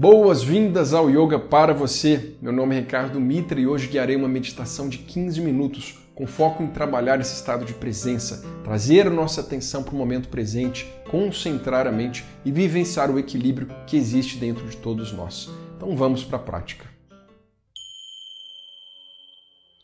Boas-vindas ao Yoga para você. Meu nome é Ricardo Mitra e hoje guiarei uma meditação de 15 minutos com foco em trabalhar esse estado de presença, trazer nossa atenção para o momento presente, concentrar a mente e vivenciar o equilíbrio que existe dentro de todos nós. Então vamos para a prática.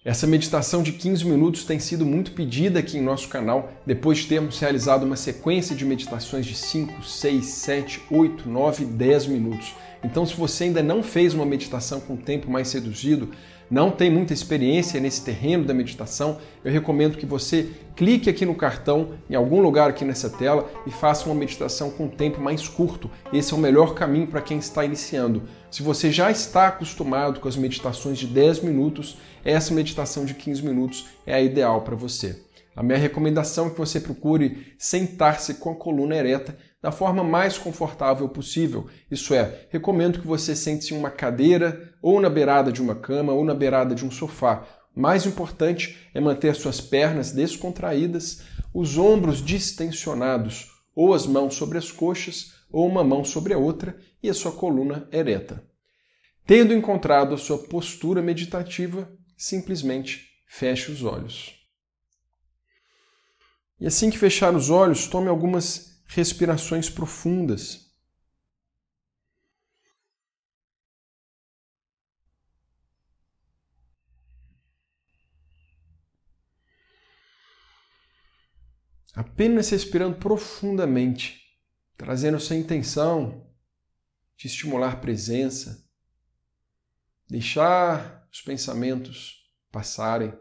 Essa meditação de 15 minutos tem sido muito pedida aqui em nosso canal, depois de termos realizado uma sequência de meditações de 5, 6, 7, 8, 9 e 10 minutos. Então, se você ainda não fez uma meditação com tempo mais reduzido, não tem muita experiência nesse terreno da meditação, eu recomendo que você clique aqui no cartão, em algum lugar aqui nessa tela, e faça uma meditação com tempo mais curto. Esse é o melhor caminho para quem está iniciando. Se você já está acostumado com as meditações de 10 minutos, essa meditação de 15 minutos é a ideal para você. A minha recomendação é que você procure sentar-se com a coluna ereta da forma mais confortável possível. Isso é, recomendo que você sente-se em uma cadeira, ou na beirada de uma cama, ou na beirada de um sofá. O mais importante é manter suas pernas descontraídas, os ombros distensionados, ou as mãos sobre as coxas, ou uma mão sobre a outra, e a sua coluna ereta. Tendo encontrado a sua postura meditativa, simplesmente feche os olhos. E assim que fechar os olhos, tome algumas respirações profundas. Apenas respirando profundamente, trazendo essa intenção de estimular presença, deixar os pensamentos passarem,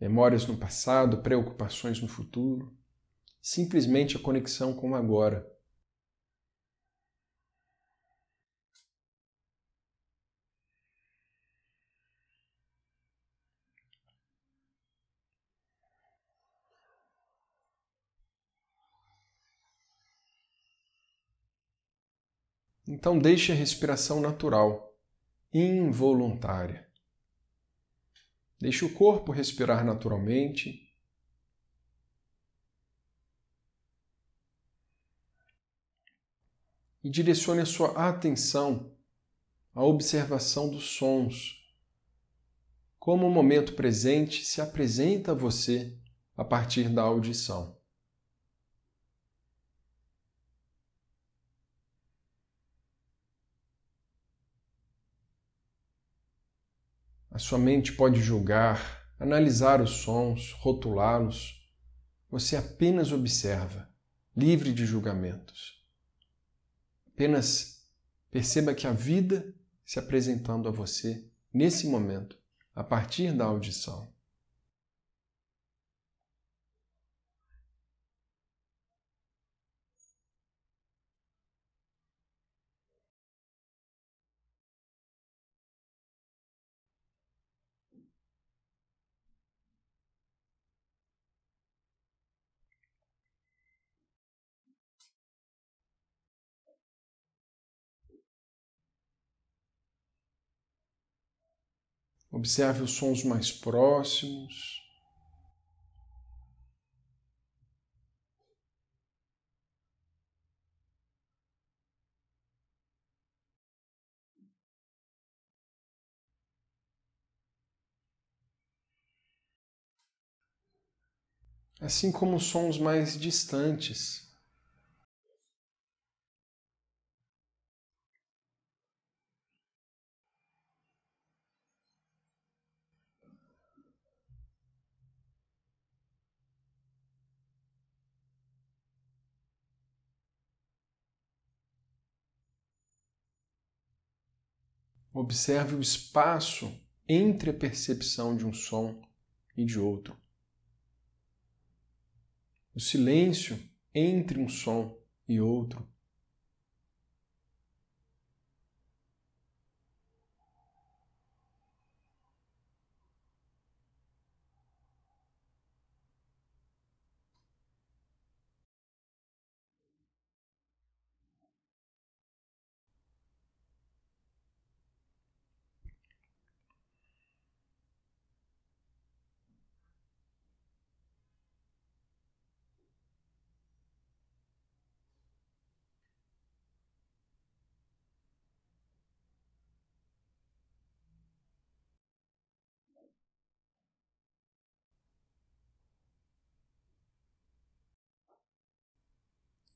memórias no passado, preocupações no futuro simplesmente a conexão com o agora. Então deixe a respiração natural, involuntária. Deixe o corpo respirar naturalmente e direcione a sua atenção à observação dos sons. Como o momento presente se apresenta a você a partir da audição. A sua mente pode julgar, analisar os sons, rotulá-los. Você apenas observa, livre de julgamentos. Apenas perceba que a vida se apresentando a você nesse momento, a partir da audição. Observe os sons mais próximos. Assim como os sons mais distantes. Observe o espaço entre a percepção de um som e de outro. O silêncio entre um som e outro.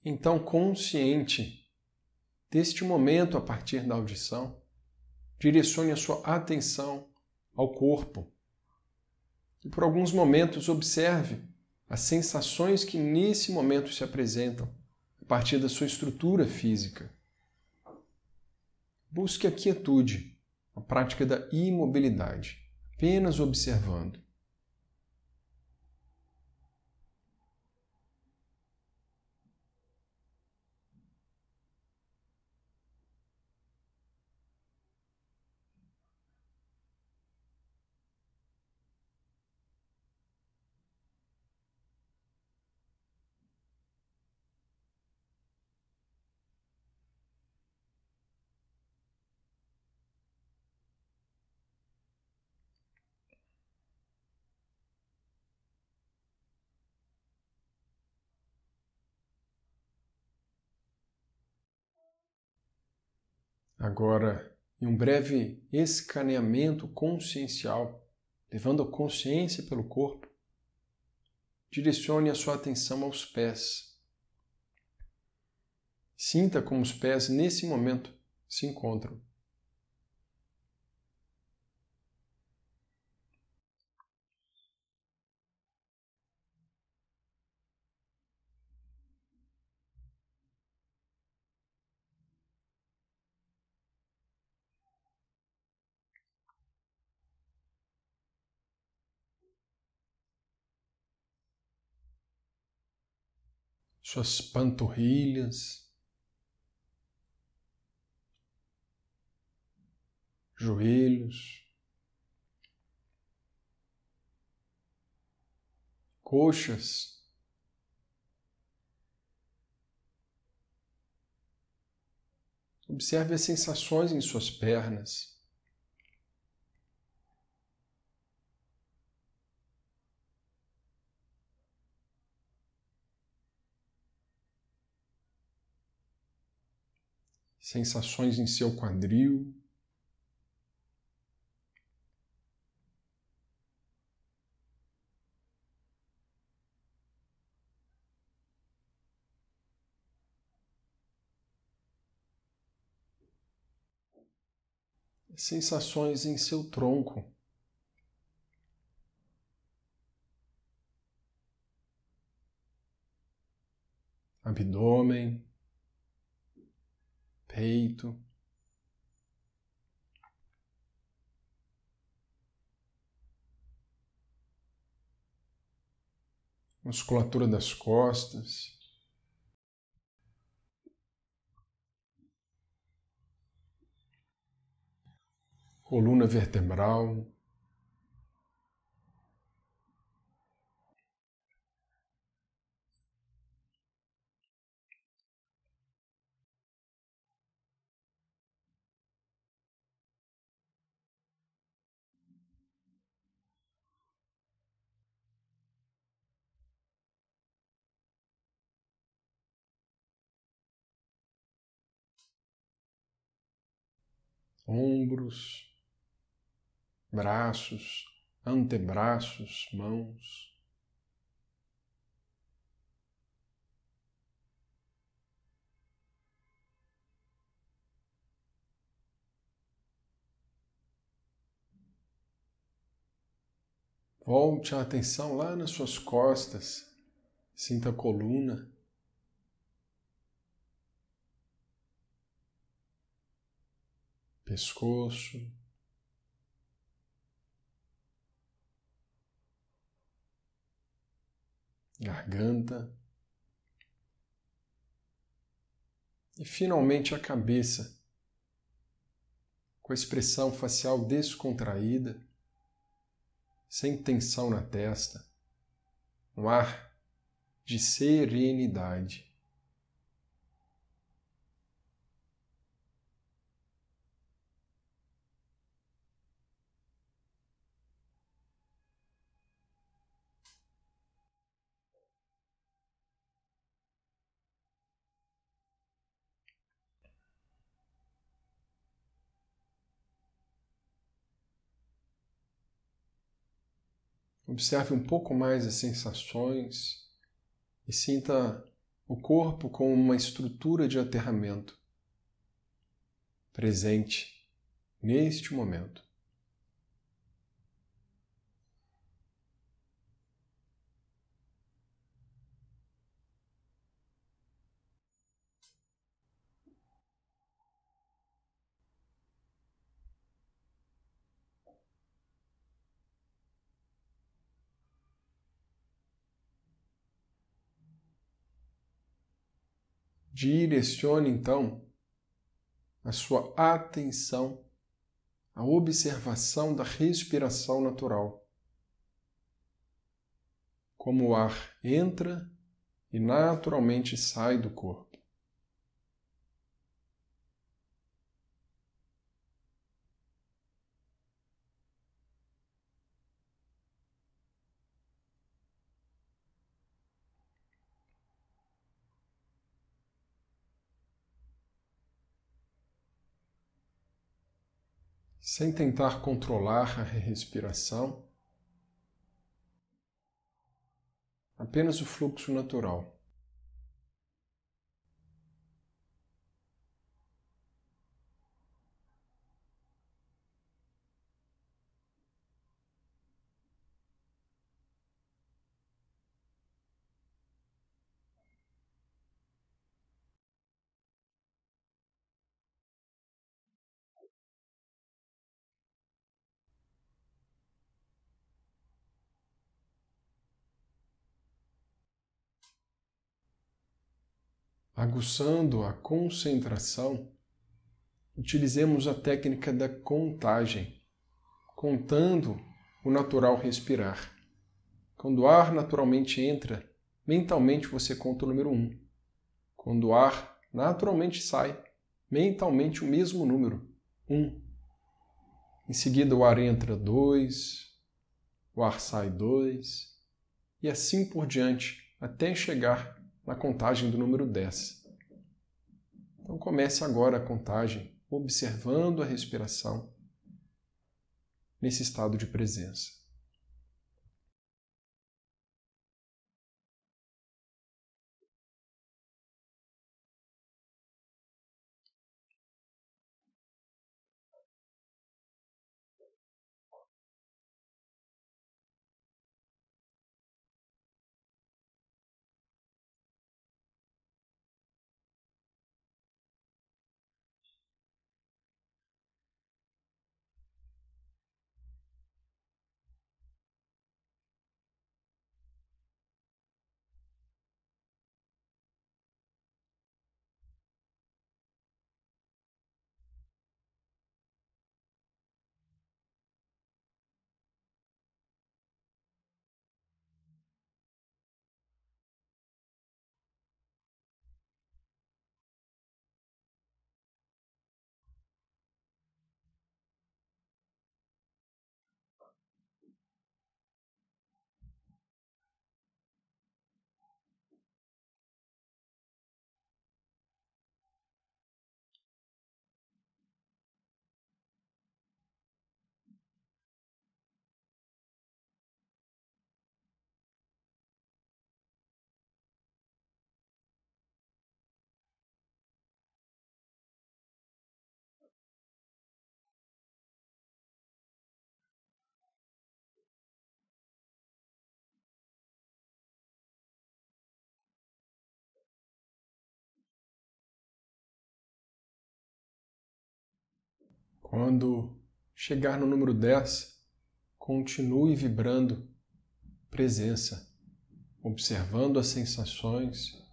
Então consciente deste momento a partir da audição, direcione a sua atenção ao corpo. E por alguns momentos observe as sensações que nesse momento se apresentam a partir da sua estrutura física. Busque a quietude, a prática da imobilidade, apenas observando. Agora, em um breve escaneamento consciencial, levando a consciência pelo corpo, direcione a sua atenção aos pés. Sinta como os pés nesse momento se encontram. Suas panturrilhas, joelhos, coxas. Observe as sensações em suas pernas. Sensações em seu quadril. Sensações em seu tronco. Abdômen peito. Musculatura das costas. Coluna vertebral. Ombros, braços, antebraços, mãos. Volte a atenção lá nas suas costas, sinta a coluna. Pescoço, garganta e finalmente a cabeça, com a expressão facial descontraída, sem tensão na testa, um ar de serenidade. Observe um pouco mais as sensações e sinta o corpo como uma estrutura de aterramento presente neste momento. Direcione então a sua atenção à observação da respiração natural. Como o ar entra e naturalmente sai do corpo. Sem tentar controlar a respiração, apenas o fluxo natural. Aguçando a concentração, utilizemos a técnica da contagem, contando o natural respirar. Quando o ar naturalmente entra, mentalmente você conta o número 1. Um. Quando o ar naturalmente sai, mentalmente o mesmo número, 1. Um. Em seguida, o ar entra 2, o ar sai 2, e assim por diante, até chegar na contagem do número 10. Então comece agora a contagem observando a respiração nesse estado de presença. Quando chegar no número 10, continue vibrando presença, observando as sensações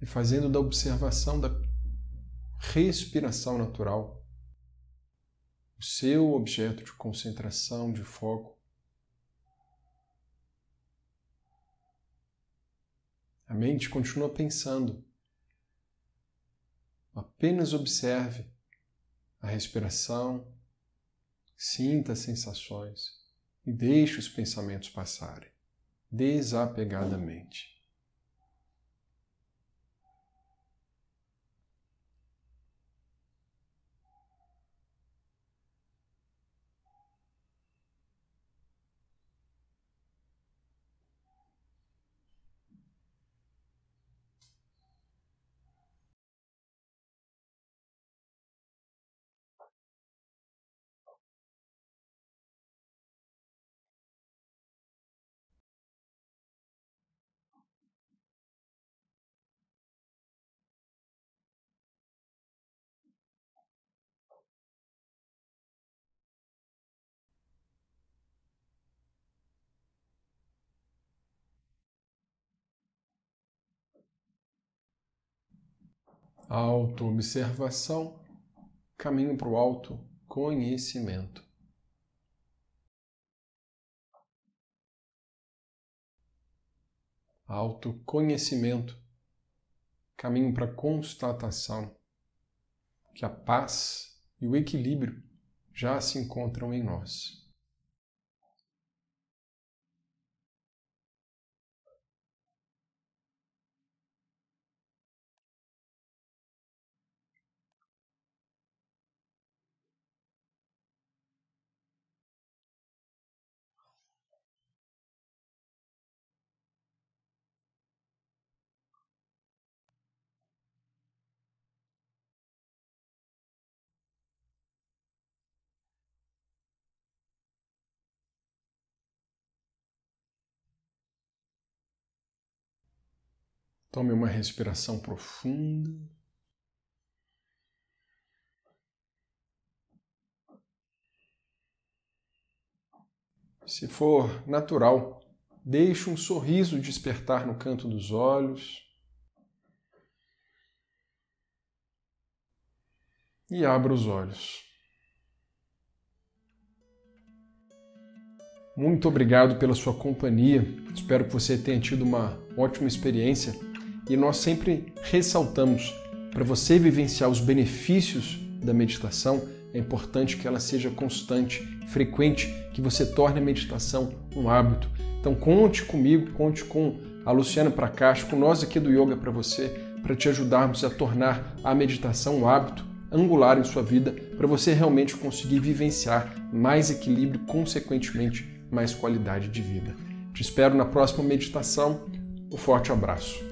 e fazendo da observação da respiração natural o seu objeto de concentração, de foco. A mente continua pensando. Apenas observe a respiração, sinta as sensações e deixe os pensamentos passarem desapegadamente. Autoobservação, caminho para o autoconhecimento. Autoconhecimento, caminho para a constatação que a paz e o equilíbrio já se encontram em nós. Tome uma respiração profunda. Se for natural, deixe um sorriso despertar no canto dos olhos. E abra os olhos. Muito obrigado pela sua companhia. Espero que você tenha tido uma ótima experiência e nós sempre ressaltamos para você vivenciar os benefícios da meditação, é importante que ela seja constante, frequente, que você torne a meditação um hábito. Então conte comigo, conte com a Luciana Prakash, com nós aqui do Yoga para você, para te ajudarmos a tornar a meditação um hábito angular em sua vida, para você realmente conseguir vivenciar mais equilíbrio, consequentemente mais qualidade de vida. Te espero na próxima meditação. Um forte abraço.